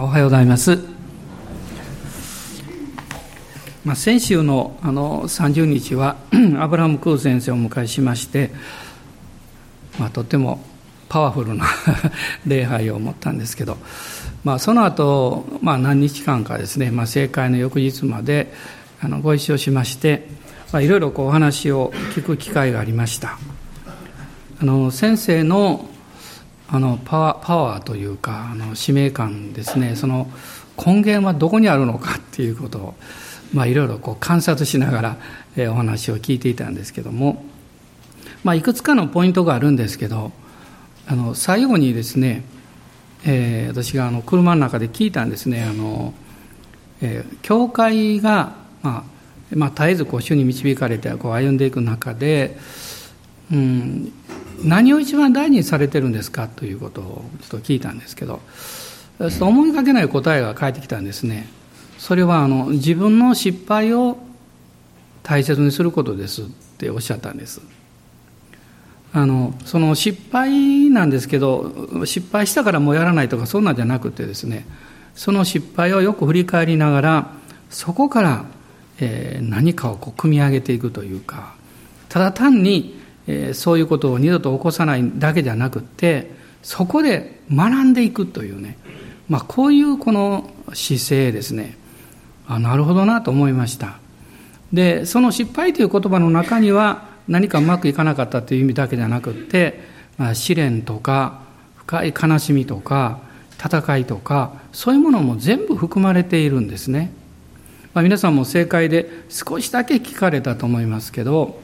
おはようございます。まあ、先週のあの30日は アブラハム・クー先生をお迎えしまして、まあ、とてもパワフルな 礼拝を持ったんですけど、まあ、その後、まあ何日間かですね、まあ、正解の翌日まであのご一緒しまして、ま、いろいろこうお話を聞く機会がありましたあの先生のあのパワーパワーというかあの使命感ですね。その根源はどこにあるのかっていうことを、まあ、いろいろこう観察しながら、えお話を聞いていたんですけども、まあ、いくつかのポイントがあるんですけどあの最後にですね、えー、私があの車の中で聞いたんですね。あの、えー、教会が、まあまあ、絶えずこう主に導かれてこう歩んでいく中で、うん、何を一番大事にされてるんですかということをちょっと聞いたんですけど思いがけない答えが返ってきたんですね。それはあの自分の失敗を大切にすることですっておっしゃったんです。あのその失敗なんですけど失敗したからもうやらないとかそんなんじゃなくてですねその失敗をよく振り返りながらそこから、えー、何かをこう組み上げていくというかただ単にえそういうことを二度と起こさないだけじゃなくってそこで学んでいくというね、まあ、こういうこの姿勢ですね。あなるほどなと思いました。でその失敗という言葉の中には何かうまくいかなかったという意味だけじゃなくって、まあ、試練とか深い悲しみとか戦いとかそういうものも全部含まれているんですね、まあ、皆さんも正解で少しだけ聞かれたと思いますけど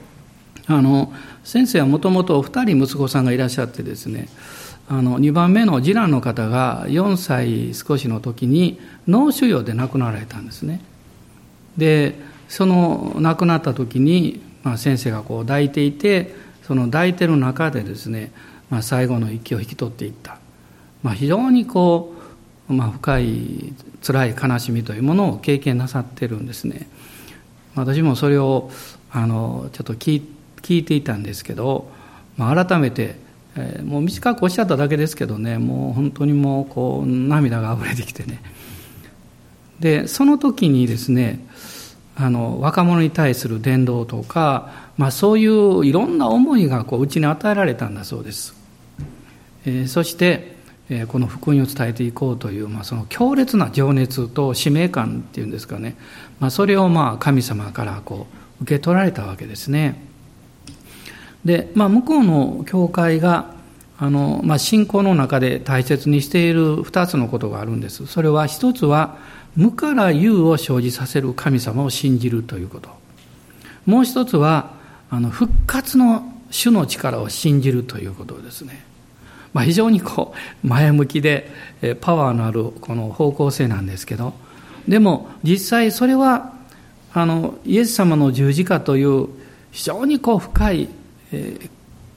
あの先生はもともと2人息子さんがいらっしゃってですねあの2番目の次男の方が4歳少しの時に脳腫瘍で亡くなられたんですね。でその亡くなった時に、まあ、先生がこう抱いていてその抱いてる中でですね、まあ、最後の息を引き取っていった、まあ、非常にこう、まあ、深い辛い悲しみというものを経験なさってるんですね。私もそれをあのちょっと聞いて聞いていたんですけど、まあ、改めて、えー、もう短くおっしゃっただけですけどねもう本当にもうこう涙があふれてきてね。でその時にですねあの若者に対する伝道とか、まあ、そういういろんな思いがこううちに与えられたんだそうです、えー、そして、えー、この福音を伝えていこうという、まあ、その強烈な情熱と使命感っていうんですかね、まあ、それをまあ神様からこう受け取られたわけですね。で、まあ、向こうの教会があの、まあ、信仰の中で大切にしている2つのことがあるんです。それは一つは無から有を生じさせる神様を信じるということ。もう一つはあの復活の主の力を信じるということですね、まあ、非常にこう前向きでパワーのあるこの方向性なんですけど。でも実際それはあのイエス様の十字架という非常にこう深いえ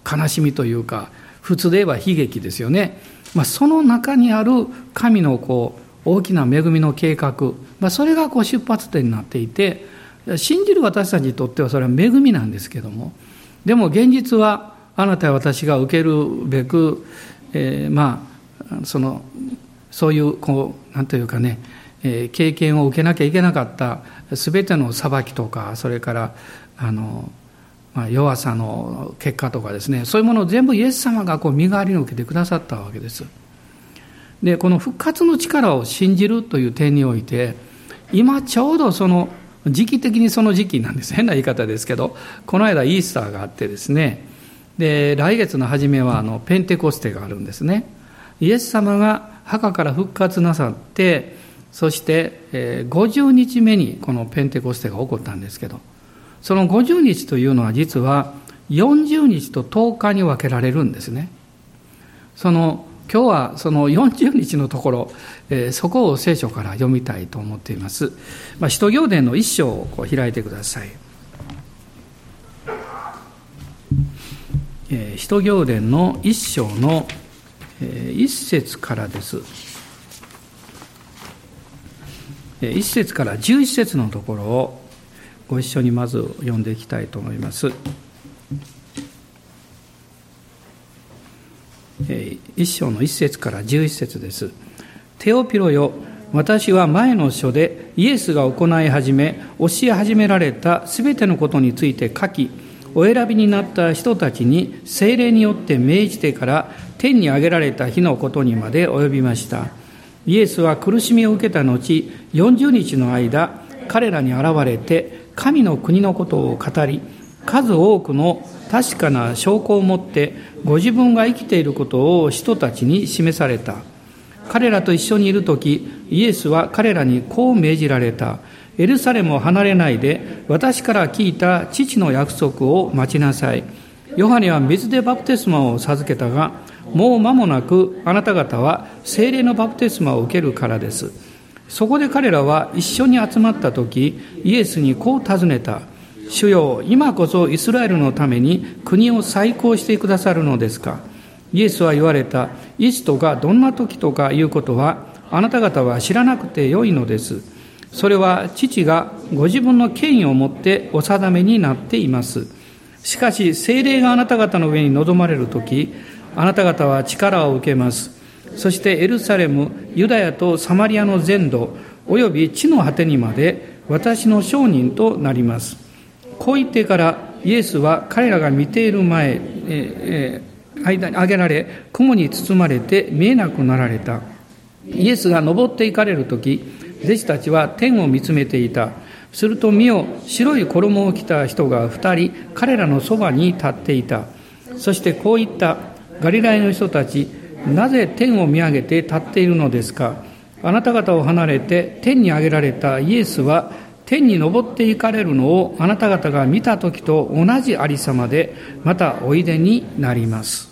ー、悲しみというか普通で言えば悲劇ですよね、まあ、その中にある神のこう大きな恵みの計画、まあ、それがこう出発点になっていて信じる私たちにとってはそれは恵みなんですけども。でも現実はあなたや私が受けるべく、えー、まあそのそういうこう何というかね、えー、経験を受けなきゃいけなかった全ての裁きとかそれからあのま、弱さの結果とかですねそういうものを全部イエス様がこう身代わりに受けてくださったわけです。でこの復活の力を信じるという点において今ちょうどその時期的にその時期なんです。変な言い方ですけどこの間イースターがあってですね。で来月の初めはあのペンテコステがあるんですね。イエス様が墓から復活なさってそして50日目にこのペンテコステが起こったんですけどその50日というのは実は40日と10日に分けられるんですね。その今日はその40日のところ、えー、そこを聖書から読みたいと思っています。まあ、使徒行伝の一章をこう開いてください。えー、使徒行伝の一章の、えー、一節からです。一節から十一節のところをご一緒にまず読んでいきたいと思います。一章の一節から十一節です。テオピロよ私は前の書でイエスが行い始め教え始められたすべてのことについて書きお選びになった人たちに精霊によって命じてから天に上げられた日のことにまで及びましたイエスは苦しみを受けた後40日の間彼らに現れて神の国のことを語り数多くの確かな証拠を持ってご自分が生きていることを人たちに示された。彼らと一緒にいる時イエスは彼らにこう命じられた。エルサレムを離れないで私から聞いた父の約束を待ちなさい。ヨハネは水でバプテスマを授けたがもう間もなくあなた方は精霊のバプテスマを受けるからです。そこで彼らは一緒に集まった時イエスにこう尋ねた。主よ今こそイスラエルのために国を再興してくださるのですか。イエスは言われた。いつとかどんな時とかいうことはあなた方は知らなくてよいのです。それは父がご自分の権威をもってお定めになっています。しかし精霊があなた方の上に臨まれる時あなた方は力を受けます。そしてエルサレムユダヤとサマリアの全土および地の果てにまで私の証人となります。こう言ってからイエスは彼らが見ている前、ええ間に上げられ雲に包まれて見えなくなられた。イエスが登っていかれる時弟子たちは天を見つめていた。すると見よ白い衣を着た人が二人彼らのそばに立っていた。そしてこう言った。ガリラヤの人たちなぜ天を見上げて立っているのですか？あなた方を離れて天に上げられたイエスは天に昇っていかれるのをあなた方が見た時と同じありさまでまたおいでになります。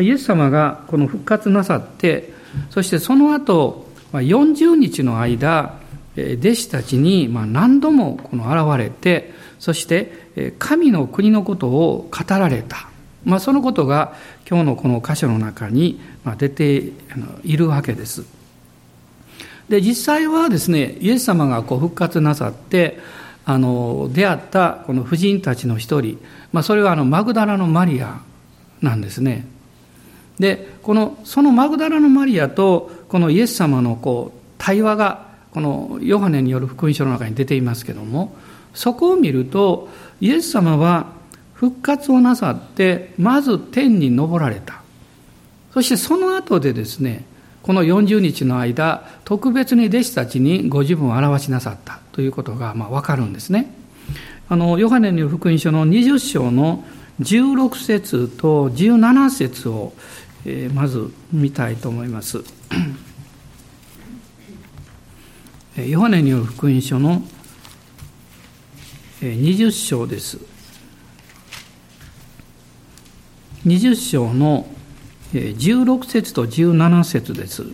イエス様がこの復活なさってそしてその後40日の間弟子たちに何度もこの現れてそして神の国のことを語られた、まあ、そのことが今日のこの箇所の中に出ているわけです。で実際はですねイエス様がこう復活なさってあの出会ったこの婦人たちの一人、まあ、それはあのマグダラのマリアなんですね。でこのそのマグダラのマリアとこのイエス様のこう対話がこのヨハネによる福音書の中に出ていますけどもそこを見るとイエス様は復活をなさってまず天に昇られた。そしてその後でですねこの40日の間特別に弟子たちにご自分を表しなさったということがまあ分かるんですね。あのヨハネの福音書の20章の16節と17節を、え、まず見たいと思います。ヨハネによる福音書の20章です。20章の16節と17節です。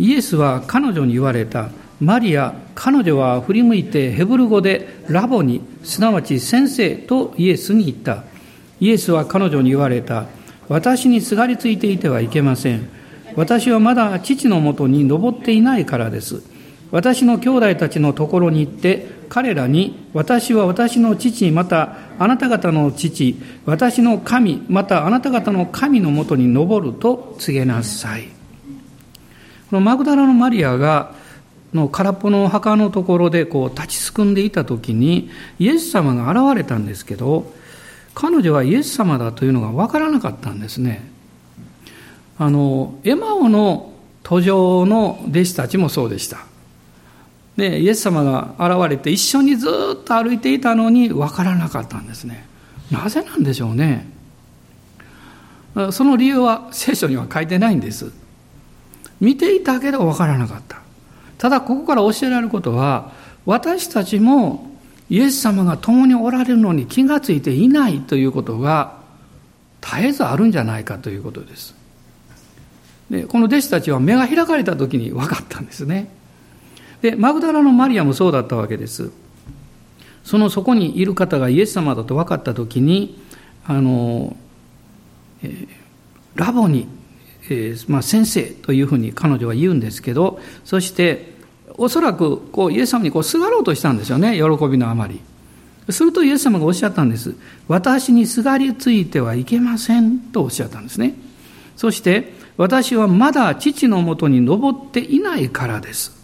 イエスは彼女に言われた。マリア、彼女は振り向いてヘブル語でラボに、すなわち先生とイエスに言った。イエスは彼女に言われた。私にすがりついていてはいけません。私はまだ父のもとに登っていないからです。私の兄弟たちのところに行って彼らに私は私の父またあなた方の父私の神またあなた方の神のもとに登ると告げなさい。このマグダラのマリアがの空っぽの墓のところでこう立ちすくんでいた時にイエス様が現れたんですけど彼女はイエス様だというのが分からなかったんですね。あのエマオの途上の弟子たちもそうでした。でイエス様が現れて一緒にずっと歩いていたのに分からなかったんですね。なぜなんでしょうね。その理由は聖書には書いてないんです。見ていたけど分からなかった。ただここから教えられることは私たちもイエス様が共におられるのに気がついていないということが絶えずあるんじゃないかということです。でこの弟子たちは目が開かれた時に分かったんですね。でマグダラのマリアもそうだったわけです。そのそこにいる方がイエス様だと分かった時にあの、えー、ラボに、えーまあ、先生というふうに彼女は言うんですけどそしておそらくこうイエス様にこうすがろうとしたんですよね。喜びのあまり。するとイエス様がおっしゃったんです。私にすがりついてはいけませんとおっしゃったんですね。そして私はまだ父のもとに登っていないからです。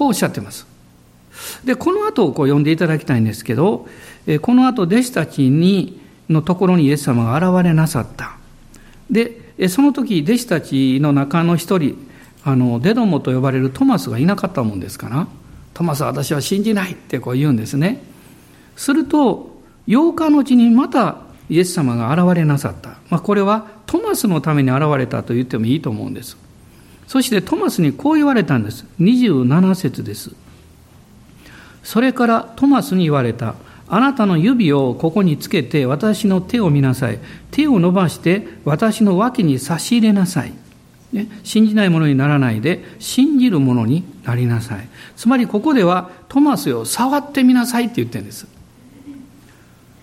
こうおっしゃってます。で、この後をこう読んでいただきたいんですけど、この後弟子たちに、のところにイエス様が現れなさった。で、その時弟子たちの中の一人、あの、デドモと呼ばれるトマスがいなかったもんですから、トマスは私は信じないってこう言うんですね。すると、8日のうちにまたイエス様が現れなさった。まあ、これはトマスのために現れたと言ってもいいと思うんです。そしてトマスにこう言われたんです。27節です。それからトマスに言われた。あなたの指をここにつけて私の手を見なさい。手を伸ばして私の脇に差し入れなさい。ね、信じないものにならないで信じるものになりなさい。つまりここではトマスよ触ってみなさいって言ってるんです。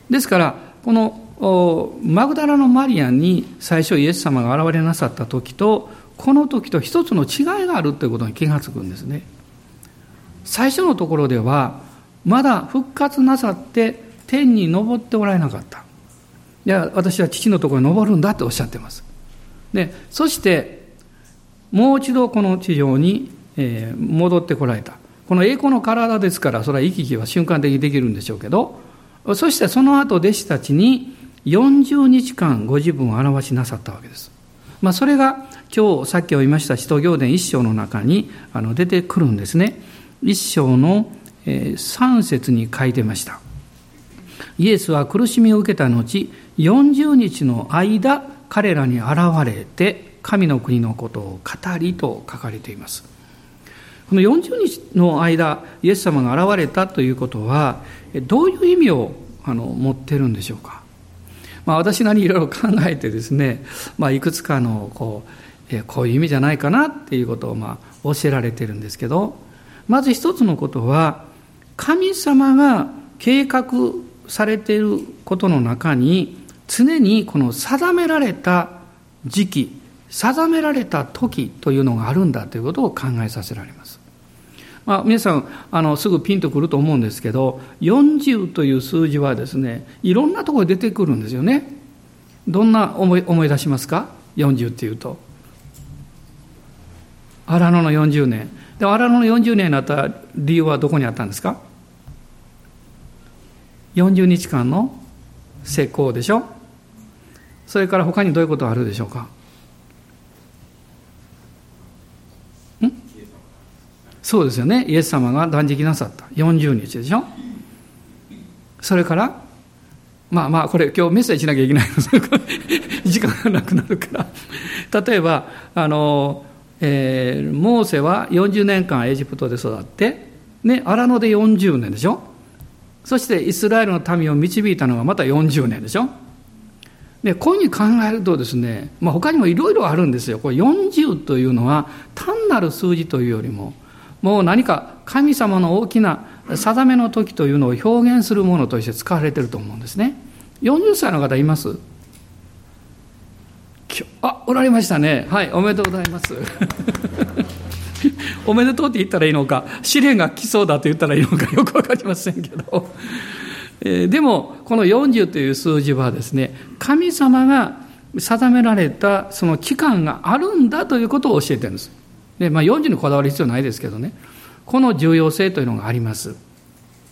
ですからこのマグダラのマリアに最初イエス様が現れなさった時とこの時と一つの違いがあるということに気がつくんですね。最初のところではまだ復活なさって天に昇っておられなかった。いや私は父のところに昇るんだとおっしゃってます。でそしてもう一度この地上に戻ってこられた。この栄光の体ですからそれは行き来は瞬間的にできるんでしょうけどそしてその後弟子たちに40日間ご自分を表しなさったわけです。まあ、それが今日さっき読みました使徒行伝一章の中にあの出てくるんですね。一章の3節に書いてました。イエスは苦しみを受けた後、40日の間、彼らに現れて、神の国のことを語りと書かれています。この40日の間、イエス様が現れたということは、どういう意味をあの持ってるんでしょうか。まあ、私なりにいろいろ考えてですね、まあ、いくつかのこう、こういう意味じゃないかなっていうことをまあ教えられてるんですけどまず一つのことは神様が計画されていることの中に常にこの定められた時期定められた時というのがあるんだということを考えさせられます。まあ、皆さんあのすぐピンとくると思うんですけど40という数字はですねいろんなところで出てくるんですよね。どんな思い思い出しますか？40っていうと。荒野の40年。で荒野の40年になった理由はどこにあったんですか？40日間の成功でしょ？それから他にどういうことがあるでしょうか？そうですよね。イエス様が断食なさった。40日でしょ？それからまあまあこれ今日メッセージしなきゃいけないの。時間がなくなるから。例えばあの、えー、モーセは40年間エジプトで育ってね荒野で40年でしょ？そしてイスラエルの民を導いたのがまた40年でしょ？でこういうふうに考えるとですね、まあ、他にもいろいろあるんですよ。これ40というのは単なる数字というよりももう何か神様の大きな定めの時というのを表現するものとして使われていると思うんですね。40歳の方います？あおられましたね。はいおめでとうございます。おめでとうって言ったらいいのか。試練が来そうだと言ったらいいのか。よく分かりませんけど、えー、でもこの40という数字はですね神様が定められたその期間があるんだということを教えてるんです。で、まあ、40にこだわる必要ないですけどね、この重要性というのがあります。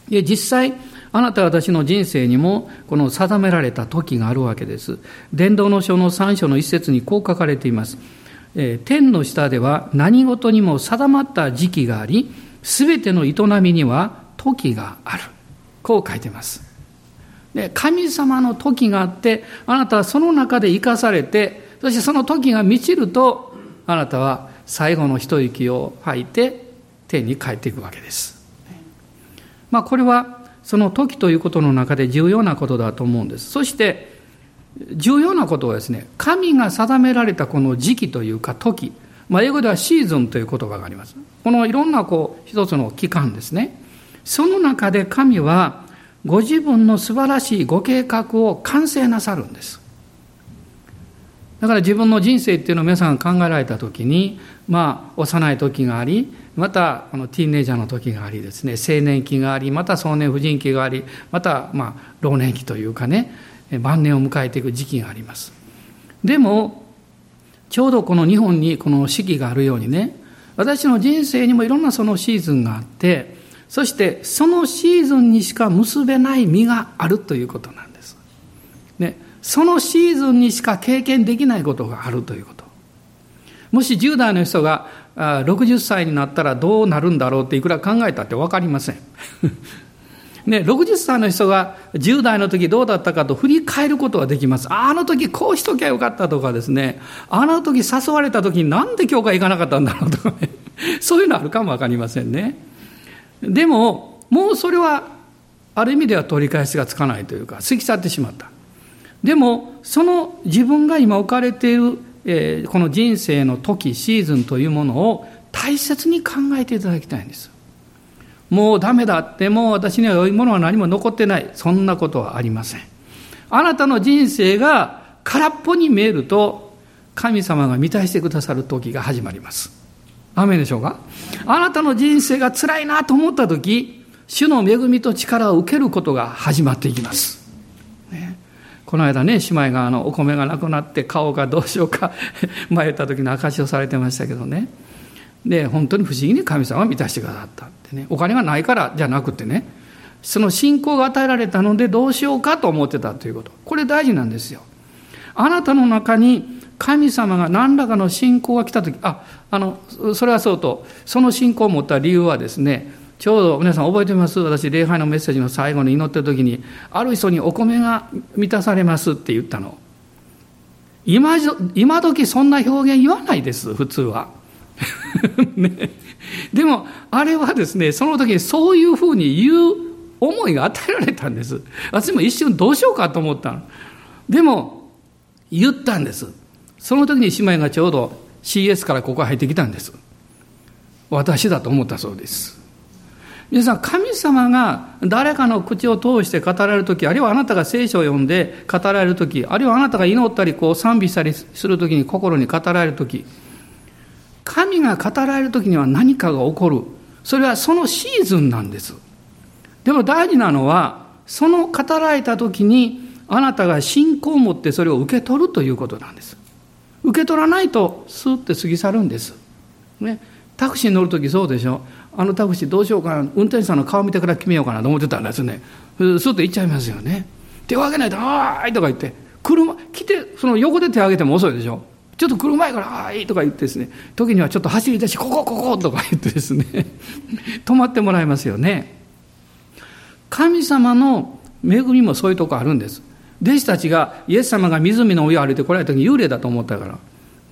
で、実際、あなた私の人生にも、この定められた時があるわけです。伝道の書の3章の一節にこう書かれています。えー、天の下では何事にも定まった時期があり、すべての営みには時がある。こう書いてます。で神様の時があって、あなたはその中で生かされて、そしてその時が満ちると、あなたは最後の一息を吐いて天に帰っていくわけです。まあ、これはその時ということの中で重要なことだと思うんです。そして重要なことはですね、神が定められたこの時期というか時、まあ、英語ではシーズンという言葉があります。このいろんなこう一つの期間ですね。その中で神はご自分の素晴らしいご計画を完成なさるんです。だから自分の人生っていうのを皆さん考えられた時にまあ幼い時がありまたこのティーンネイジャーの時がありですね青年期がありまた壮年婦人期がありまたまあ老年期というかね晩年を迎えていく時期がありますでもちょうどこの日本にこの四季があるようにね、私の人生にもいろんなそのシーズンがあって、そしてそのシーズンにしか結べない実があるということなんです。ね、そのシーズンにしか経験できないことがあるということ。もし10代の人が60歳になったらどうなるんだろうっていくら考えたって分かりません。ね、60歳の人が10代の時どうだったかと振り返ることができます。あの時こうしときゃよかったとかですね、あの時誘われた時になんで教会行かなかったんだろうとかね、そういうのあるかもわかりませんね。でも、もうそれはある意味では取り返しがつかないというか、過ぎ去ってしまった。でも、その自分が今置かれている、この人生の時、シーズンというものを大切に考えていただきたいんです。もうダメだって、もう私には良いものは何も残ってない。そんなことはありません。あなたの人生が空っぽに見えると、神様が満たしてくださる時が始まります。雨でしょうか？あなたの人生が辛いなと思った時、主の恵みと力を受けることが始まっていきます。この間ね、姉妹があのお米がなくなって顔がどうしようか 迷った時の証しをされてましたけどね。で、本当に不思議に神様は満たしてくださった。ってね、お金がないからじゃなくてね、その信仰が与えられたのでどうしようかと思ってたということ。これ大事なんですよ。あなたの中に神様が何らかの信仰が来た時、あ、あの、それはそうと、その信仰を持った理由はですね、ちょうど皆さん覚えてます私、礼拝のメッセージの最後に祈ってる時に、ある人にお米が満たされますって言ったの。今今時そんな表現言わないです、普通は。ね、でも、あれはですね、その時にそういうふうに言う思いが与えられたんです。私も一瞬どうしようかと思ったの。でも、言ったんです。その時に姉妹がちょうど CS からここ入ってきたんです。私だと思ったそうです。皆さん、神様が誰かの口を通して語られるとき、あるいはあなたが聖書を読んで語られるとき、あるいはあなたが祈ったりこう賛美したりするときに心に語られるとき、神が語られる時には何かが起こる。それはそのシーズンなんです。でも大事なのは、その語られた時に、あなたが信仰を持ってそれを受け取るということなんです。受け取らないと、スーって過ぎ去るんです。ね。タクシーに乗るときそうでしょ。あのタクシーどうしようかな。運転手さんの顔見てから決めようかなと思ってたんですね。スーッと行っちゃいますよね。手を挙げないと、あーいとか言って、車、来て、その横で手を挙げても遅いでしょ。ちょっと来る前から、はい、とか言ってですね、時にはちょっと走り出し、ここ、こことか言ってですね、止まってもらいますよね。神様の恵みもそういうとこあるんです。弟子たちが、イエス様が湖の上を歩いてこられた時幽霊だと思ったから。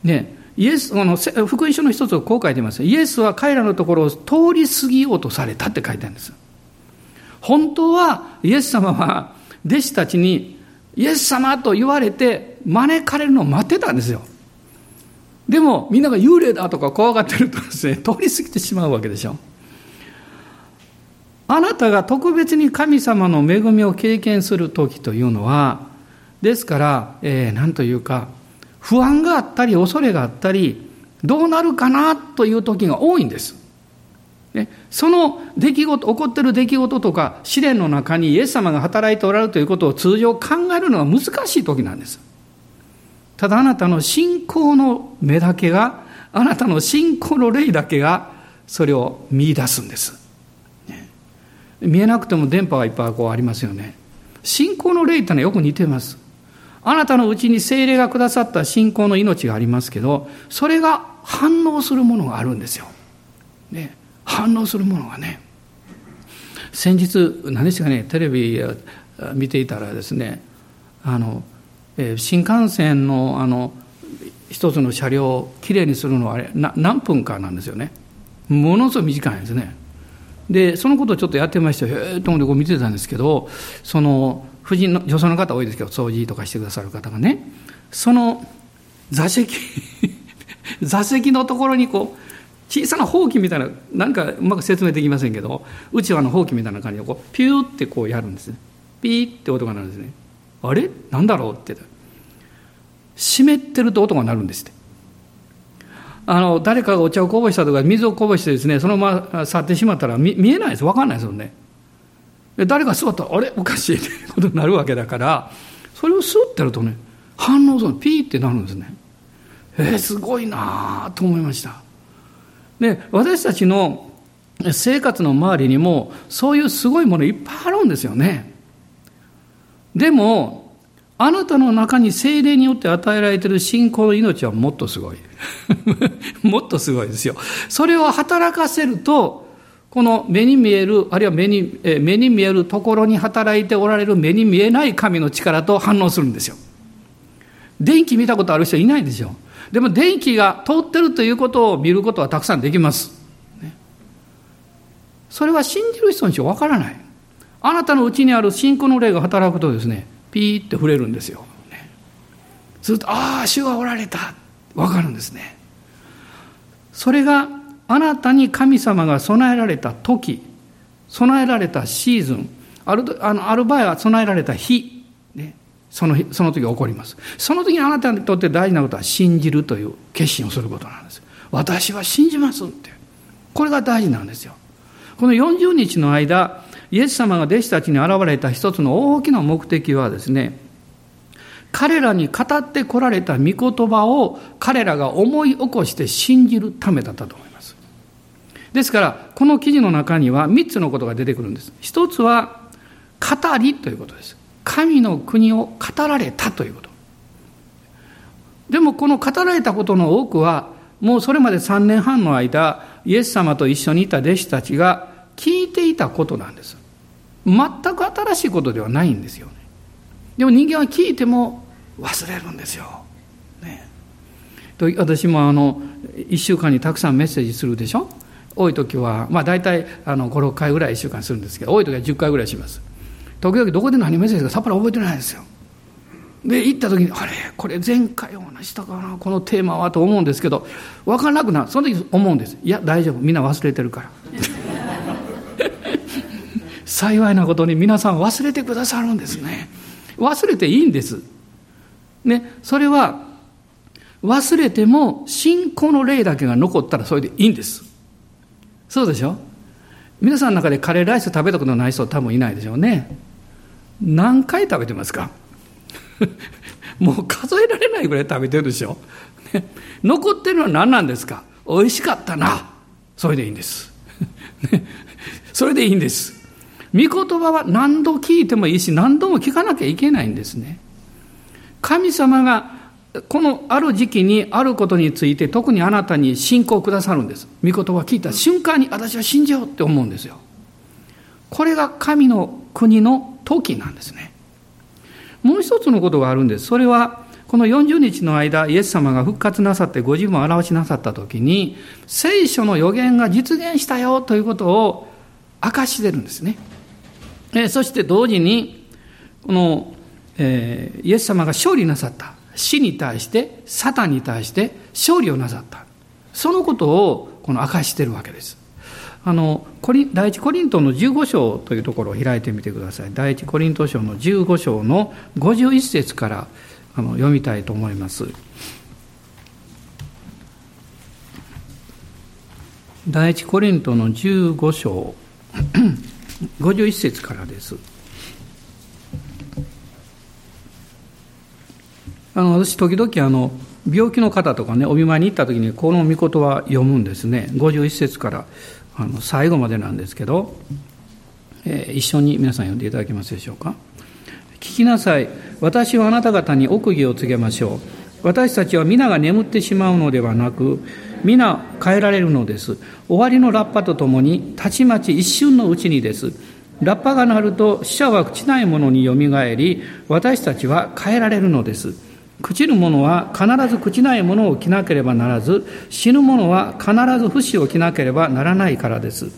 ね、イエス、この福音書の一つをこう書いてます。イエスは彼らのところを通り過ぎようとされたって書いてあるんです。本当は、イエス様は弟子たちに、イエス様と言われて招かれるのを待ってたんですよ。でもみんなが幽霊だとか怖がってるとですね、通り過ぎてしまうわけでしょ。あなたが特別に神様の恵みを経験する時というのは、ですから、えー、なんというか、不安があったり恐れがあったり、どうなるかなという時が多いんです。ね、その出来事、起こっている出来事とか試練の中にイエス様が働いておられるということを通常考えるのは難しい時なんです。ただあなたの信仰の目だけが、あなたの信仰の霊だけが、それを見出すんです。ね、見えなくても電波がいっぱいこうありますよね。信仰の霊ってのはよく似てます。あなたのうちに精霊がくださった信仰の命がありますけど、それが反応するものがあるんですよ。ね、反応するものがね。先日、何ですかね、テレビ見ていたらですね、あの、えー、新幹線のあの一つの車両をきれいにするのはあれ何分かなんですよねものすごい短いんですねでそのことをちょっとやってましたへえと思ってこう見てたんですけどその婦人の女性の方多いですけど掃除とかしてくださる方がね。その座席 座席のところにこう小さなほうきみたいななんかうまく説明できませんけどうちわのほうきみたいな感じでこうピューってこうやるんですね。ピーって音が鳴るんですね。あれ？なんだろうって。湿ってると音が鳴るんですって。あの誰かがお茶をこぼしたとか水をこぼしてですねそのまま去ってしまったら見えないです。分かんないですよね。誰か座った？らあれ？おかしいって ことになるわけだからそれを吸ってるとね反応するピーってなるんですね。えー、すごいなと思いました。で私たちの生活の周りにもそういうすごいものいっぱいあるんですよね。でもあなたの中に精霊によって与えられている信仰の命はもっとすごい。もっとすごいですよ。それを働かせるとこの目に見える、あるいは目に目に見えるところに働いておられる目に見えない神の力と反応するんですよ。電気見たことある人いないでしょ。でも電気が通ってるということを見ることはたくさんできます。それは信じる人にしかわからない。あなたのうちにある信仰の霊が働くとですね、ピーって触れるんですよ。ね、すると、ああ、主がおられた。わかるんですね。それがあなたに神様が備えられた時、備えられたシーズン、あるあのある場合は備えられた日、ね、そのその時起こります。その時にあなたにとって大事なことは信じるという決心をすることなんです。私は信じますって。これが大事なんですよ。この40日の間、イエス様が弟子たちに現れた一つの大きな目的はですね、彼らに語ってこられた御言葉を彼らが思い起こして信じるためだったと思います。ですから、この記事の中には3つのことが出てくるんです。一つは、語りということです。神の国を語られたということ。でもこの語られたことの多くは、もうそれまで3年半の間、イエス様と一緒にいた弟子たちが聞いていたことなんです。全く新しいことではないんですよね。でも人間は聞いても忘れるんですよ。ね、私もあの1週間にたくさんメッセージするでしょ多い時は、まあ、大体あの56回ぐらい1週間するんですけど多い時は10回ぐらいします。時々どこで何メッセージかさっぱり覚えてないんですよ。で行った時にあれこれ前回お話したかなこのテーマはと思うんですけど分からなくなる。その時思うんです。いや大丈夫。みんな忘れてるから。幸いなことに皆さん忘れてくださるんですね。忘れていいんです。ねそれは忘れても信仰の霊だけが残ったらそれでいいんです。そうでしょ？皆さんの中でカレーライス食べたことない人多分いないでしょうね。何回食べてますか？もう数えられないぐらい食べてるでしょ、ね、残ってるのは何なんですか？美味しかったな。それでいいんです、ね。それでいいんです。御言葉は何度聞いてもいいし何度も聞かなきゃいけないんですね。神様がこのある時期にあることについて特にあなたに信仰をくださるんです。御言葉を聞いた瞬間に私は信じようって思うんですよ。これが神の国の時なんですね。もう一つのことがあるんです。それはこの40日の間、イエス様が復活なさってご自分を表しなさった時に、聖書の予言が実現したよということを明かしてるんですね。そして同時に、この、えー、イエス様が勝利なさった。死に対してサタンに対して勝利をなさった。そのことをこの明かしているわけです。あの第一コリントの15章というところを開いてみてください。第一コリント章の15章の51節からあの読みたいと思います。第一コリントの15章。51節からです。あの私時々あの病気の方とかねお見舞いに行った時にこの御言葉読むんですね。51節からあの最後までなんですけど、えー、一緒に皆さん読んでいただけますでしょうか。聞きなさい。私はあなた方に奥義を告げましょう。私たちは皆が眠ってしまうのではなく皆変えられるのです。終わりのラッパとともにたちまち一瞬のうちにです。ラッパが鳴ると死者は朽ちないものによみがえり私たちは変えられるのです。朽ちる者は必ず朽ちないものを着なければならず、死ぬ者は必ず不死を着なければならないからです。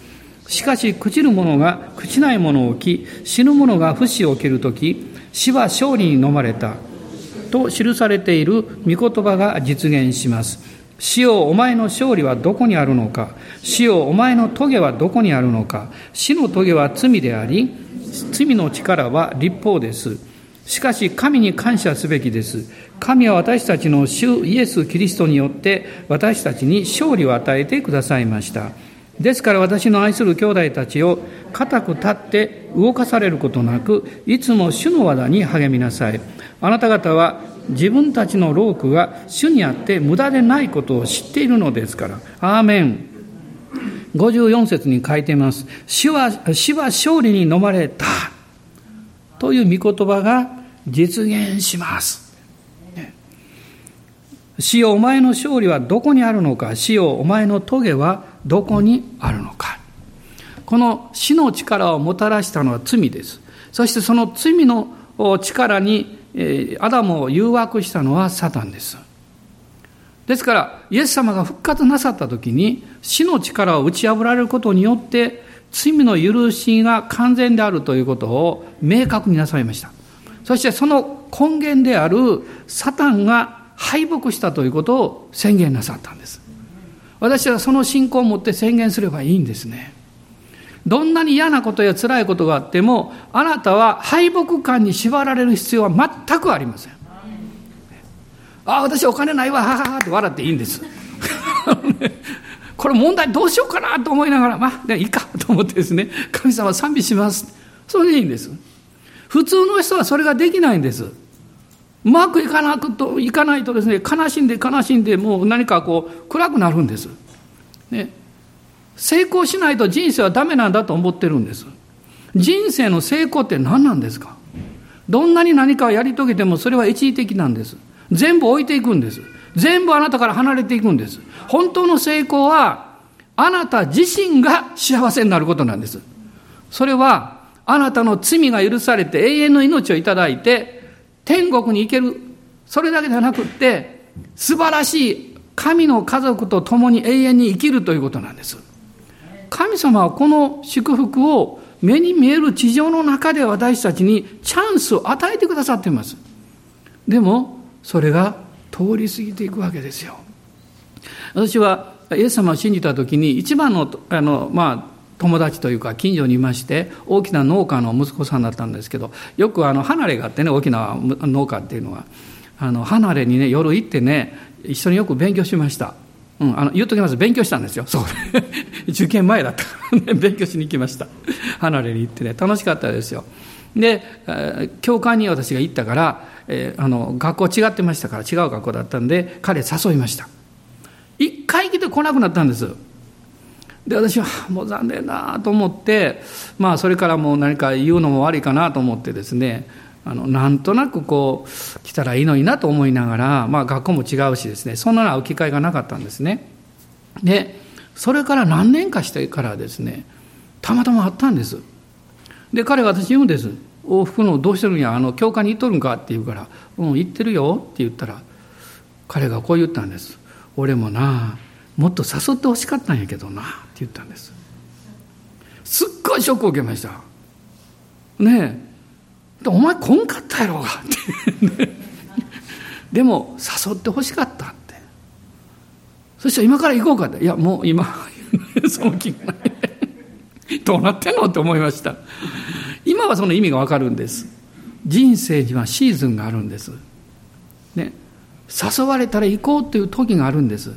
しかし、朽ちる者が朽ちないものを着、死ぬ者が不死を着るとき、死は勝利に飲まれた。と記されている御言葉が実現します。死よ、お前の勝利はどこにあるのか。死よ、お前の棘はどこにあるのか。死の棘は罪であり、罪の力は立法です。しかし神に感謝すべきです。神は私たちの主イエス・キリストによって私たちに勝利を与えてくださいました。ですから私の愛する兄弟たちを固く立って動かされることなく、いつも主の技に励みなさい。あなた方は自分たちの労苦が主にあって無駄でないことを知っているのですから。アーメン。54節に書いています。死は、死は勝利に飲まれた。という御言葉が実現します。死よお前の勝利はどこにあるのか？死よお前の棘はどこにあるのか？この死の力をもたらしたのは罪です。そしてその罪の力にアダムを誘惑したのはサタンです。ですからイエス様が復活なさった時に死の力を打ち破られることによって罪の許しが完全であるということを明確になさいました。そしてその根源であるサタンが敗北したということを宣言なさったんです。私はその信仰を持って宣言すればいいんですね。どんなに嫌なことや辛いことがあってもあなたは敗北感に縛られる必要は全くありません。ああ私お金ないわはははって笑っていいんです。これ問題どうしようかなと思いながらまあいいかと思ってですね神様賛美します。それでいいんです。普通の人はそれができないんです。うまくいかなくといかないとですね悲しんで悲しんでもう何かこう暗くなるんです、ね、成功しないと人生はダメなんだと思ってるんです。人生の成功って何なんですか？どんなに何かをやり遂げてもそれは一時的なんです。全部置いていくんです。全部あなたから離れていくんです本当の成功はあなた自身が幸せになることなんですそれはあなたの罪が許されて永遠の命をいただいて天国に行ける。それだけではなくって、素晴らしい神の家族と共に永遠に生きるということなんです。神様はこの祝福を目に見える地上の中で私たちにチャンスを与えてくださっています。でも、それが通り過ぎていくわけですよ。私はイエス様を信じた時に一番の、あの、まあ、友達というか近所にいまして大きな農家の息子さんだったんですけどよくあの離れがあってね大きな農家っていうのはあの離れにね夜行ってね一緒によく勉強しました。うん、あの言っときます。勉強したんですよ。そう。受験前だったからね 勉強しに行きました。離れに行ってね楽しかったですよ。で、教会に私が行ったから、えー、あの学校違ってましたから違う学校だったんで彼誘いました。一回来て来なくなったんです。で私はもう残念なと思ってまあそれからもう何か言うのも悪いかなと思ってですねあのなんとなくこう来たらいいのになと思いながら、まあ、学校も違うしですねそんなの会う機会がなかったんですね。でそれから何年かしてからですねたまたま会ったんです。で彼が私言うんです「往復のどうしてるんやあの教会に行っとるんか?」って言うから「うん行ってるよ」って言ったら彼がこう言ったんです「俺もなもっと誘ってほしかったんやけどなって言ったんです。すっごいショックを受けました。ねえ。お前来んかったやろうがって。でも誘ってほしかったって。そしたら今から行こうかって。いやもう今 その気がない。どうなってんのって思いました。今はその意味がわかるんです人生にはシーズンがあるんですね誘われたら行こうっていう時があるんです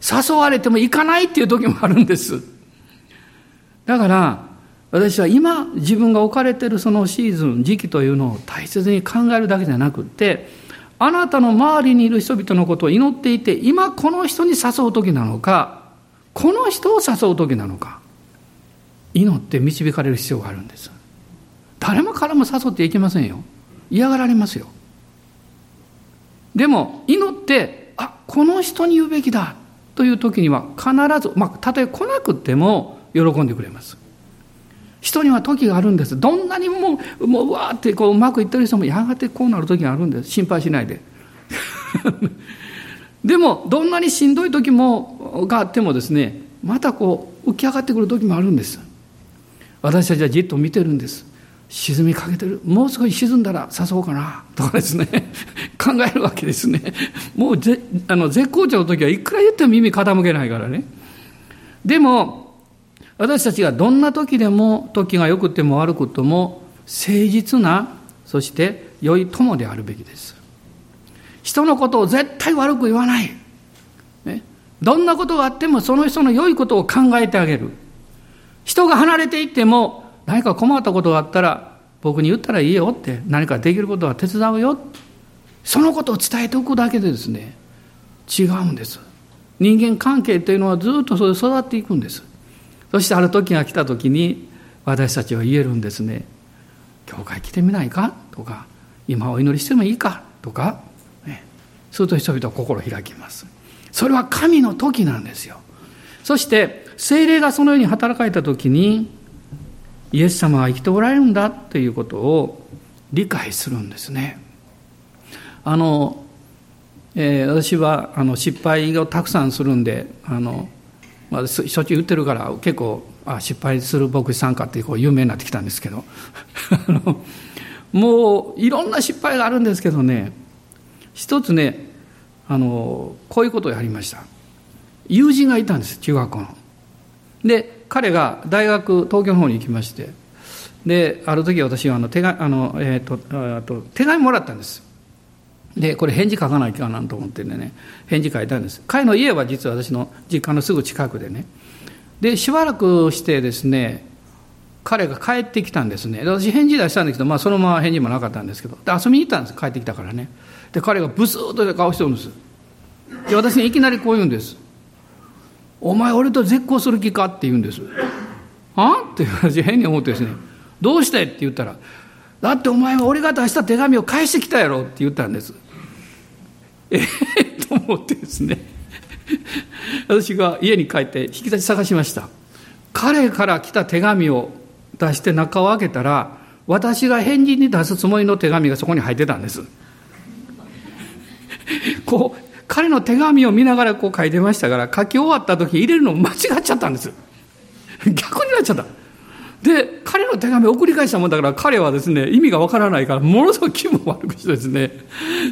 誘われても行かないっていう時もあるんです。だから、私は今自分が置かれているそのシーズン、時期というのを大切に考えるだけじゃなくて、あなたの周りにいる人々のことを祈っていて、今この人に誘う時なのか、この人を誘う時なのか、祈って導かれる必要があるんです。誰も彼も誘っていけませんよ。嫌がられますよ。でも、祈って、あ、この人に言うべきだ。という時には必ず、まあ、たとえ来なくても喜んでくれます。人には時があるんです。どんなにもう、もう、うわーってこううまくいってる人もやがてこうなる時があるんです。心配しないで。でも、どんなにしんどい時も、があってもですね、またこう、浮き上がってくる時もあるんです。私たちはじっと見てるんです。沈みかけてる。もう少し沈んだら誘おうかな。とかですね。考えるわけですね。もうぜあの絶好調の時はいくら言っても耳傾けないからね。でも、私たちがどんな時でも、時が良くても悪くても、誠実な、そして良い友であるべきです。人のことを絶対悪く言わない。ね、どんなことがあってもその人の良いことを考えてあげる。人が離れていっても何か困ったことがあったら僕に言ったらいいよって何かできることは手伝うよそのことを伝えておくだけでですね違うんです。人間関係というのはずっとそれで育っていくんです。そしてある時が来た時に私たちは言えるんですね。教会来てみないか？とか今お祈りしてもいいか？とか、ね、すると人々は心開きます。それは神の時なんですよ。そして精霊がそのように働かれた時にイエス様は生きておられるんだということを理解するんですね。あの、えー、私はあの失敗をたくさんするんであの、まあ、しょっちゅう言ってるから結構あ失敗する牧師さんかってこう有名になってきたんですけど。もういろんな失敗があるんですけどね。一つねあのこういうことをやりました。友人がいたんです中学校の。で彼が大学東京の方に行きましてである時私はあの手があの、えーと、あと手紙もらったんです。でこれ返事書かないかなと思ってね返事書いたんです。彼の家は実は私の実家のすぐ近くでね。でしばらくしてですね彼が帰ってきたんですね。私返事出したんですけど、まあ、そのまま返事もなかったんですけどで遊びに行ったんです。帰ってきたからね。で彼がブスーッと顔してるんです。で私にいきなりこう言うんです「お前俺と絶交する気か?」って言うんです「あ？って私変に思ってですね「どうして?」って言ったら「だってお前は俺が出した手紙を返してきたやろ」って言ったんです。ええ？と思ってですね。私が家に帰って引き出し探しました。彼から来た手紙を出して中を開けたら私が返事に出すつもりの手紙がそこに入ってたんです。こう彼の手紙を見ながらこう書いてましたから書き終わった時入れるの間違っちゃったんです。逆になっちゃった。で彼の手紙を送り返したもんだから彼はですね意味がわからないからものすごく気分悪くしてですね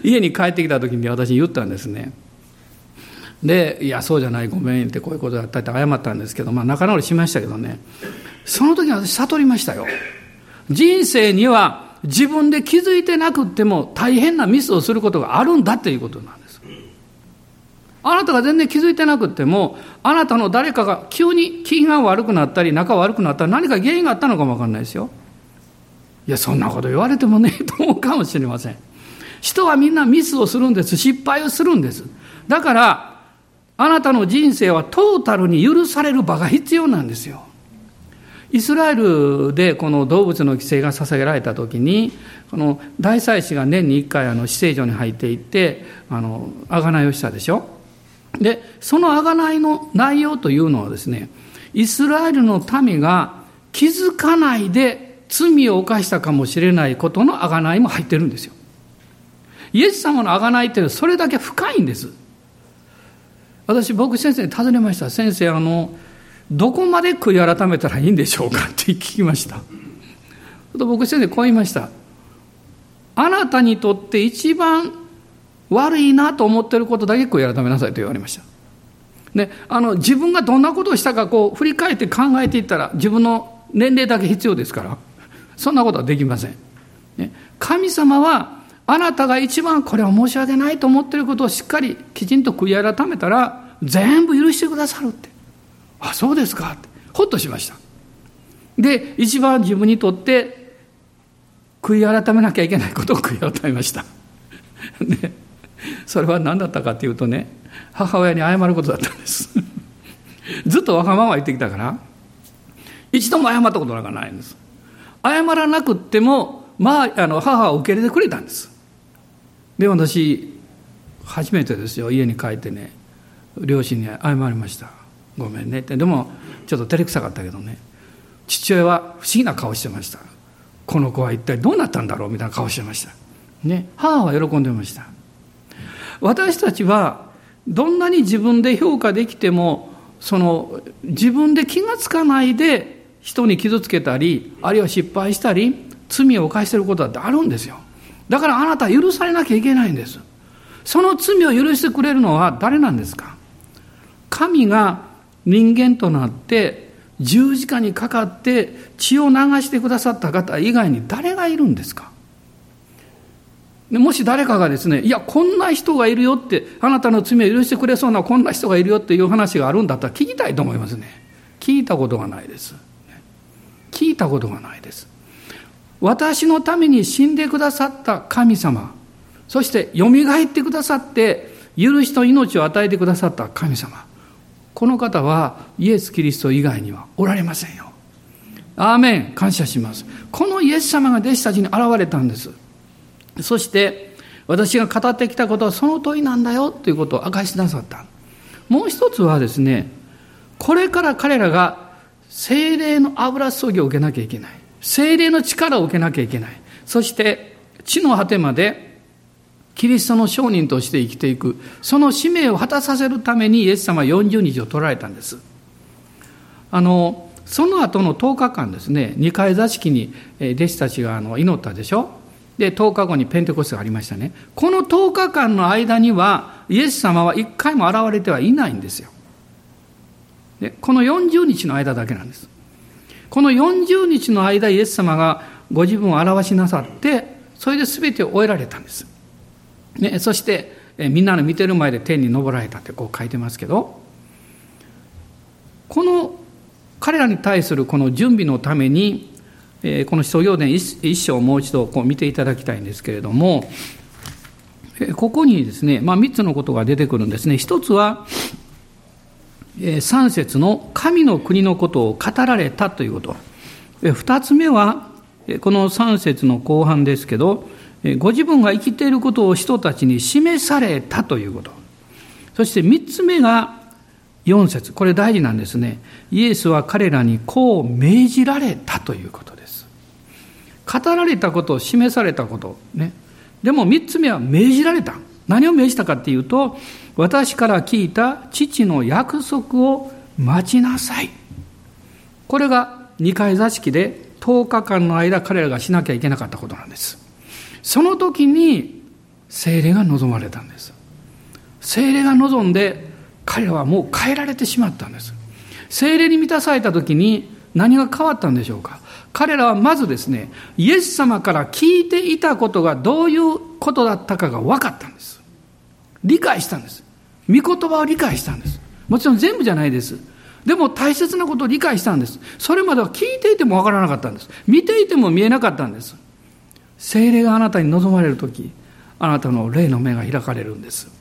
家に帰ってきた時に私に言ったんですね。で「いやそうじゃないごめん」ってこういうことだったって謝ったんですけど、まあ、仲直りしましたけどね。その時私悟りましたよ。人生には自分で気づいてなくっても大変なミスをすることがあるんだっていうことなんです。あなたが全然気づいてなくてもあなたの誰かが急に気が悪くなったり仲悪くなったら何か原因があったのかもわかんないですよ。いやそんなこと言われてもね と思うかもしれません。人はみんなミスをするんです。失敗をするんです。だからあなたの人生はトータルに許される場が必要なんですよ。イスラエルでこの動物の規制が捧げられた時にこの大祭司が年に1回あの死聖所に入っていってあの贖いをしたでしょ。でその贖いの内容というのはですねイスラエルの民が気づかないで罪を犯したかもしれないことの贖いも入ってるんですよ。イエス様の贖いってそれだけ深いんです。私僕先生に尋ねました。先生あのどこまで悔い改めたらいいんでしょうかって聞きました。と僕先生こう言いました。あなたにとって一番悪いなと思ってることだけ悔い改めなさいと言われましたであの自分がどんなことをしたかこう振り返って考えていったら自分の年齢だけ必要ですからそんなことはできません、ね、神様はあなたが一番これは申し訳ないと思っていることをしっかりきちんと悔い改めたら全部許してくださるって。あ、そうですかって。ほっとしました。で、一番自分にとって悔い改めなきゃいけないことを悔い改めました。ね、それは何だったかっていうとね、母親に謝ることだったんです。ずっとわがまま言ってきたから、一度も謝ったことなんかないんです。謝らなくっても、まあ、あの母は受け入れてくれたんです。で私初めてですよ家に帰ってね両親に謝りましたごめんねってでもちょっと照れくさかったけどね父親は不思議な顔してましたこの子は一体どうなったんだろうみたいな顔してましたね母は喜んでました私たちはどんなに自分で評価できてもその自分で気がつかないで人に傷つけたりあるいは失敗したり罪を犯していることだってあるんですよ。だからあなた許されなきゃいけないんです。その罪を許してくれるのは誰なんですか？神が人間となって十字架にかかって血を流してくださった方以外に誰がいるんですか？もし誰かがですね、いや、こんな人がいるよって、あなたの罪を許してくれそうなこんな人がいるよっていう話があるんだったら聞きたいと思いますね。聞いたことがないです。聞いたことがないです。私のために死んでくださった神様、そして蘇ってくださって許しと命を与えてくださった神様この方はイエス・キリスト以外にはおられませんよアーメン感謝しますこのイエス様が弟子たちに現れたんですそして私が語ってきたことはその通りなんだよということを明かしなさった。もう一つはですねこれから彼らが精霊の油注ぎを受けなきゃいけない。精霊の力を受けなきゃいけない。そして地の果てまでキリストの商人として生きていく。その使命を果たさせるためにイエス様は40日を取られたんです。あのその後の10日間ですね2階座敷に弟子たちがあの祈ったでしょ。で10日後にペンテコステがありましたね。この10日間の間にはイエス様は一回も現れてはいないんですよ。でこの40日の間だけなんです。この40日の間イエス様がご自分を表しなさってそれで全てを終えられたんです、ね、そしてえみんなの見てる前で天に昇られたってこう書いてますけどこの彼らに対するこの準備のために、えこの使徒行伝一章をもう一度こう見ていただきたいんですけれどもここにですね、まあ、3つのことが出てくるんですね一つは3節の神の国のことを語られたということ。2つ目は、この3節の後半ですけど、ご自分が生きていることを人たちに示されたということ。そして3つ目が4節これ大事なんですね。イエスは彼らにこう命じられたということ。語られたこと示されたこと。ね。でも3つ目は命じられた。何を命じたかっていうと、私から聞いた父の約束を待ちなさい。これが二階座敷で10日間の間彼らがしなきゃいけなかったことなんです。その時に精霊が望まれたんです。精霊が望んで彼らはもう変えられてしまったんです。精霊に満たされた時に何が変わったんでしょうか？彼らはまずですね、イエス様から聞いていたことがどういうことだったかが分かったんです。理解したんです。御言葉を理解したんです。もちろん全部じゃないです。でも大切なことを理解したんです。それまでは聞いていてもわからなかったんです。見ていても見えなかったんです。精霊があなたに望まれるとき、あなたの霊の目が開かれるんです。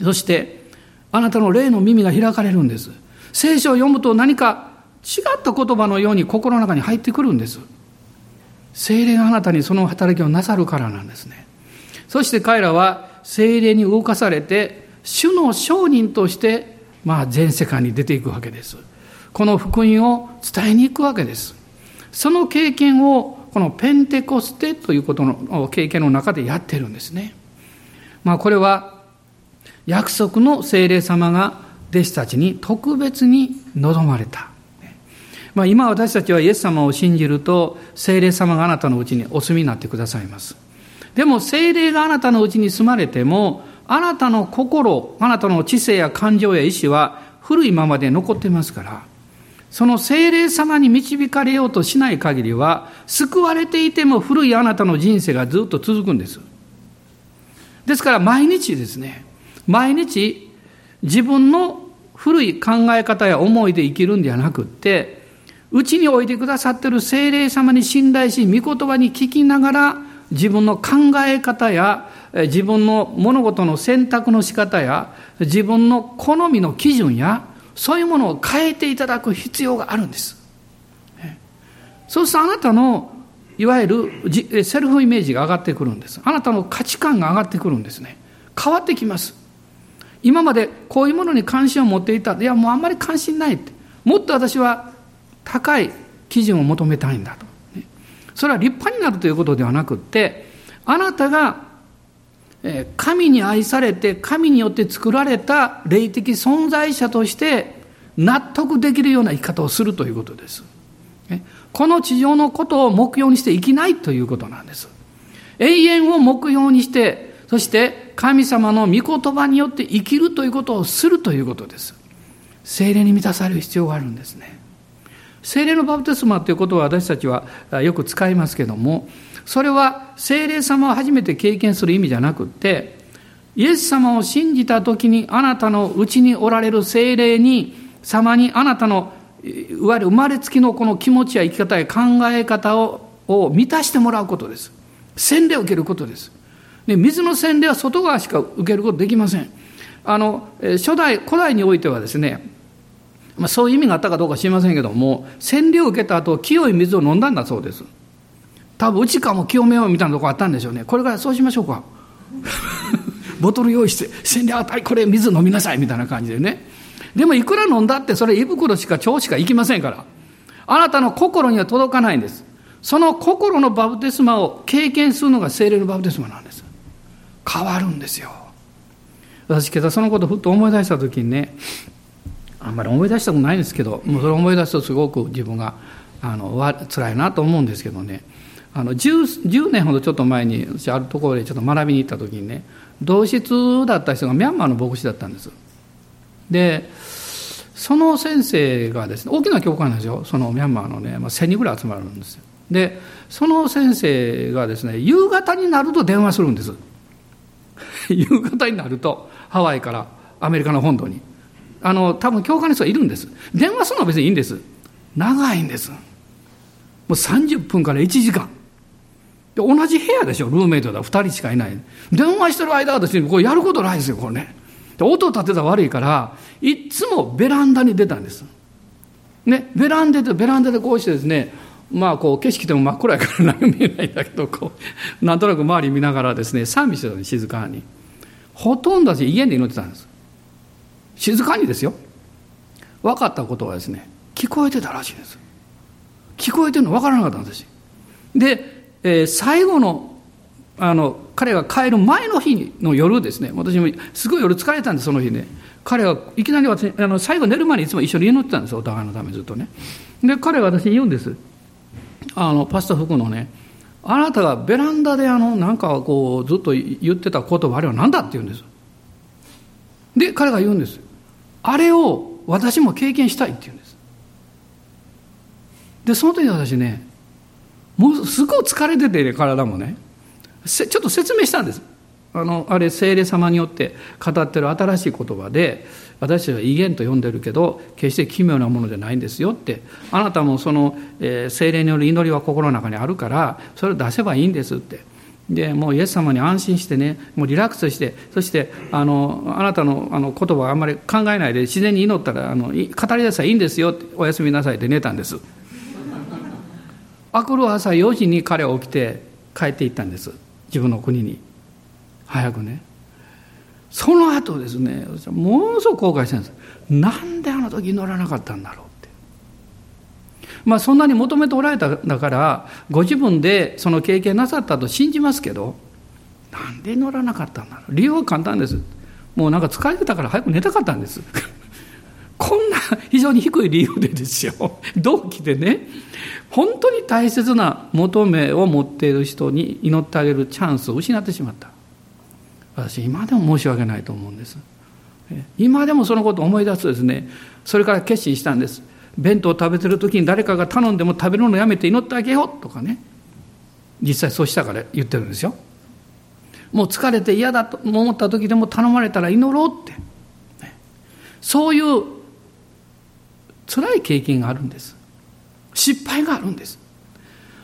そして、あなたの霊の耳が開かれるんです。聖書を読むと何か違った言葉のように心の中に入ってくるんです。精霊があなたにその働きをなさるからなんですね。そして彼らは精霊に動かされて主の商人としてまあ全世界に出ていくわけですこの福音を伝えに行くわけですその経験をこのペンテコステということの経験の中でやってるんですねまあこれは約束の精霊様が弟子たちに特別に望まれたまあ、今私たちはイエス様を信じると精霊様があなたのうちにお住みになってくださいますでも精霊があなたのうちに住まれても、あなたの心、あなたの知性や感情や意志は古いままで残ってますから、その精霊様に導かれようとしない限りは、救われていても古いあなたの人生がずっと続くんです。ですから毎日ですね、毎日自分の古い考え方や思いで生きるんではなくって、うちにおいてくださっている精霊様に信頼し、御言葉に聞きながら、自分の考え方や自分の物事の選択の仕方や自分の好みの基準やそういうものを変えていただく必要があるんです。そうするとあなたのいわゆるセルフイメージが上がってくるんです。あなたの価値観が上がってくるんですね。変わってきます。今までこういうものに関心を持っていた。いや、もうあんまり関心ないって。もっと私は高い基準を求めたいんだと。それは立派になるということではなくって、あなたが神に愛されて神によって作られた霊的存在者として納得できるような生き方をするということです。この地上のことを目標にして生きないということなんです。永遠を目標にして、そして神様の御言葉によって生きるということをするということです。精霊に満たされる必要があるんですね。精霊のバプテスマということは私たちはよく使いますけども、それは精霊様を初めて経験する意味じゃなくて、イエス様を信じた時にあなたのうちにおられる精霊に、様にあなたのいわゆる生まれつきのこの気持ちや生き方や考え方を満たしてもらうことです。洗礼を受けることです。で水の洗礼は外側しか受けることできませんあの初代古代においてはですね、まあ、そういう意味があったかどうか知りませんけども洗礼を受けた後清い水を飲んだんだそうです。多分内かも清めようみたいなとこあったんでしょうね。これからそうしましょうか。ボトル用意して洗礼与えこれ水飲みなさいみたいな感じでね。でもいくら飲んだってそれ胃袋しか腸しか行きませんから。あなたの心には届かないんです。その心のバプテスマを経験するのが精霊のバプテスマなんです。変わるんですよ。私今朝そのことふっと思い出した時にねあんまり思い出したくないんですけどもうそれを思い出すとすごく自分があの辛いなと思うんですけどね。あの 10, 10年ほどちょっと前に私あるところでちょっと学びに行った時にね同室だった人がミャンマーの牧師だったんです。でその先生がですね大きな教会なんですよ。そのミャンマーのね、まあ、1000人ぐらい集まるんですよ。でその先生がですね夕方になると電話するんです。夕方になるとハワイからアメリカの本土に。あの多分教会の人がいるんです。電話するのは別にいいんです。長いんです。もう30分から1時間。で同じ部屋でしょ。ルーメイトだ。2人しかいない。電話してる間は私これやることないですよこれね。で音立てたら悪いからいつもベランダに出たんです。ねベランダでベランダでこうしてですねまあこう景色でも真っ暗やから何も見えないんだけどこうなんとなく周り見ながらですね賛美してたの静かに。ほとんど私家で祈ってたんです。静かにですよ。分かったことはですね聞こえてたらしいです。聞こえてるの分からなかったんです。で、えー、最後のあの彼が帰る前の日の夜ですね。私もすごい夜疲れたんですその日ね。彼はいきなり私あの最後寝る前にいつも一緒に祈ってたんですお互いのためずっとね。で彼は私に言うんです。あのパスタ服のねあなたがベランダであのなんかこうずっと言ってた言葉あれは何だって言うんです。で彼が言うんです。あれを私も経験したいって言うんです。でその時私ねもうすごい疲れてて、ね、体もね。ちょっと説明したんです。あのあれ精霊様によって語ってる新しい言葉で私たちは威厳と呼んでるけど決して奇妙なものじゃないんですよって。あなたもその、えー、精霊による祈りは心の中にあるからそれを出せばいいんですって。でもうイエス様に安心してねもうリラックスしてそしてあのあなたのあの言葉をあんまり考えないで自然に祈ったらあの語り出せばいいんですよっておやすみなさいって寝たんです。あくる朝4時に彼は起きて帰っていったんです。自分の国に。早くね。その後ですねものすごく後悔してるんです。なんであの時乗らなかったんだろう。まあそんなに求めておられたんだからご自分でその経験なさったと信じますけどなんで乗らなかったんだろう。理由は簡単です。もうなんか疲れてたから早く寝たかったんです。こんな非常に低い理由でですよ。同期でね。本当に大切な求めを持っている人に祈ってあげるチャンスを失ってしまった。私今でも申し訳ないと思うんです。今でもそのことを思い出すとですねそれから決心したんです。弁当を食べてる時に誰かが頼んでも食べるのやめて祈ってあげようとかね。実際そうしたから言ってるんですよ。もう疲れて嫌だと思った時でも頼まれたら祈ろうって。そういう辛い経験があるんです。失敗があるんです。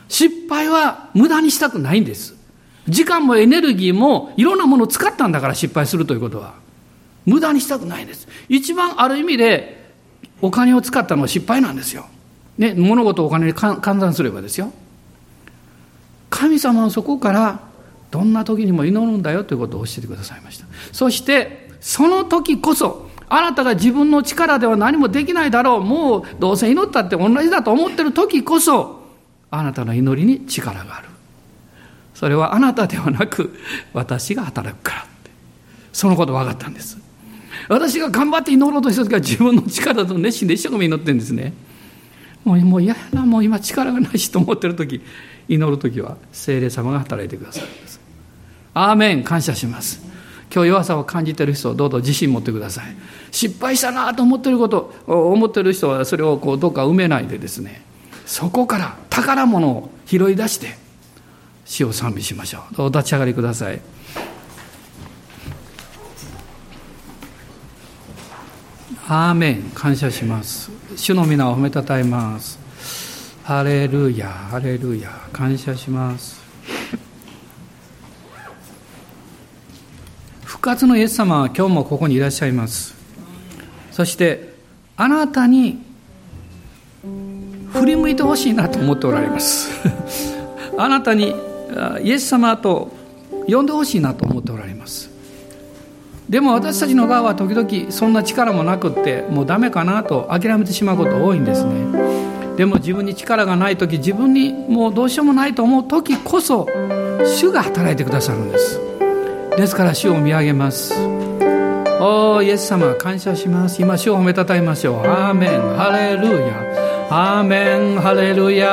失敗は無駄にしたくないんです。時間もエネルギーもいろんなものを使ったんだから失敗するということは。無駄にしたくないんです。一番ある意味でお金を使ったのは失敗なんですよ。ね、物事をお金に換算すればですよ。神様はそこからどんな時にも祈るんだよということを教えてくださいました。そしてその時こそあなたが自分の力では何もできないだろう。もうどうせ祈ったって同じだと思ってる時こそあなたの祈りに力がある。それはあなたではなく私が働くからってそのこと分かったんです私が頑張って祈ろうとした時は自分の力と熱心で一生懸命祈ってるんですね。もうもう嫌やなもう今力がないしと思ってる時祈る時は精霊様が働いてくださるんです。アーメン。感謝します。今日弱さを感じてる人をどうぞ自信持ってください。失敗したなと思ってること思ってる人はそれをこうどうか埋めないでですね。そこから宝物を拾い出して死を賛美しましょう。お立ち上がりください。アーメン感謝します。主の皆を褒めたたえます。ハレルヤ。ハレルヤ。感謝します。復活のイエス様は今日もここにいらっしゃいます。そしてあなたに振り向いてほしいなと思っておられます。あなたにイエス様と呼んでほしいなと思っておられます。でも私たちの側は時々そんな力もなくってもうダメかなと諦めてしまうこと多いんですね。でも自分に力がない時自分にもうどうしようもないと思う時こそ主が働いてくださるんです。ですから主を見上げます。おおイエス様感謝します。今主を褒めたたえましょう。アーメン。ハレルヤ。アーメン。ハレルヤ。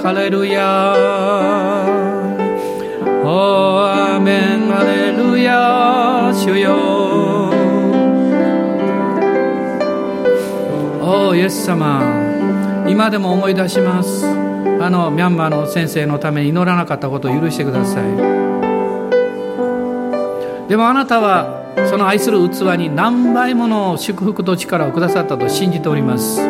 ハレルヤ。アメンハレルヤ主よ。おーイエス様。今でも思い出します。あのミャンマーの先生のために祈らなかったことを許してください。でもあなたはその愛する器に何倍もの祝福と力をくださったと信じております。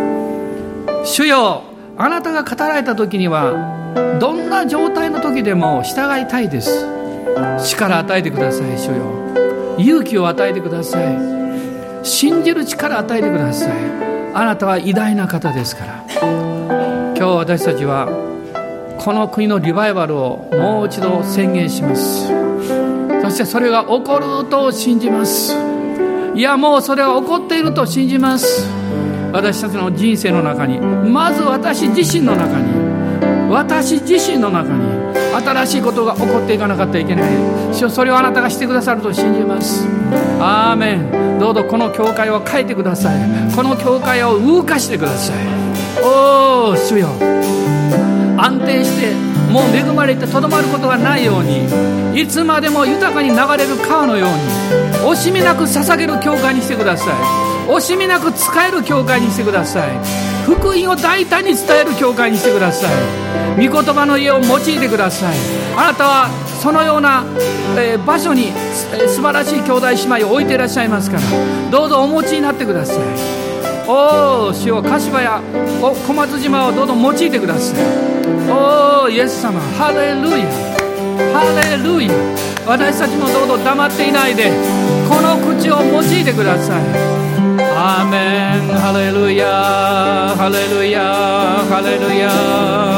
主よあなたが語られた時にはどんな状態の時でも従いたいです。力与えてください主よ。勇気を与えてください。信じる力与えてください。あなたは偉大な方ですから。今日私たちはこの国のリバイバルをもう一度宣言します。そしてそれが起こると信じます。いやもうそれは起こっていると信じます。私たちの人生の中にまず私自身の中に私自身の中に新しいことが起こっていかなかったらいけない。主それをあなたがしてくださると信じます。アーメン。どうぞこの教会を変えてください。この教会を動かしてください。おお主よ。安定してもう恵まれてとどまることがないように。いつまでも豊かに流れる川のように。惜しみなく捧げる教会にしてください。惜しみなく使える教会にしてください。福音を大胆に伝える教会にしてください。御言葉の家を用いてください。あなたはそのような、えー、場所に、えー、素晴らしい兄弟姉妹を置いていらっしゃいますからどうぞお持ちになってください。おお主よ柏や小松島をどうぞ用いてください。おおイエス様ハレルヤ。ハレルヤ。私たちもどうぞ黙っていないでこの口を用いてください。Amen. Hallelujah. Hallelujah. Hallelujah.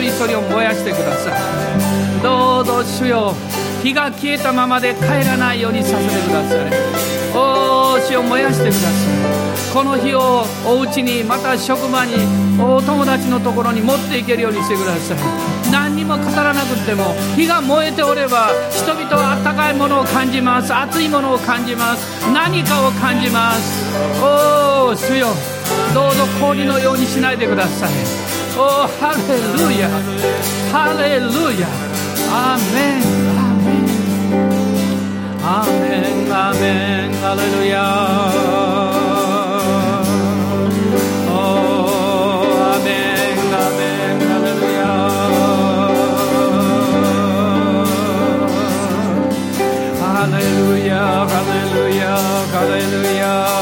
人一人を燃やしてください。どうぞ主よ火が消えたままで帰らないようにさせてください。おー血を燃やしてください。この火をお家にまた職場にお友達のところに持っていけるようにしてください。何にも語らなくても火が燃えておれば人々はあったかいものを感じます。熱いものを感じます。何かを感じます。おお主よどうぞ氷のようにしないでください。おおハレルヤハレルヤアーメン Amen, Amen, Hallelujah.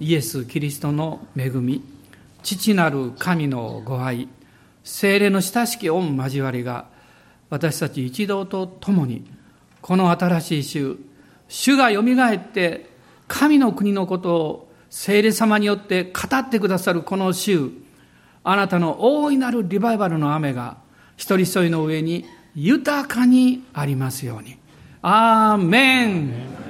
イエス・キリストの恵み父なる神のご愛精霊の親しき御交わりが私たち一同と共にこの新しい週主がよみがえって神の国のことを聖霊様によって語ってくださるこの週あなたの大いなるリバイバルの雨が一人一人の上に豊かにありますように。アーメン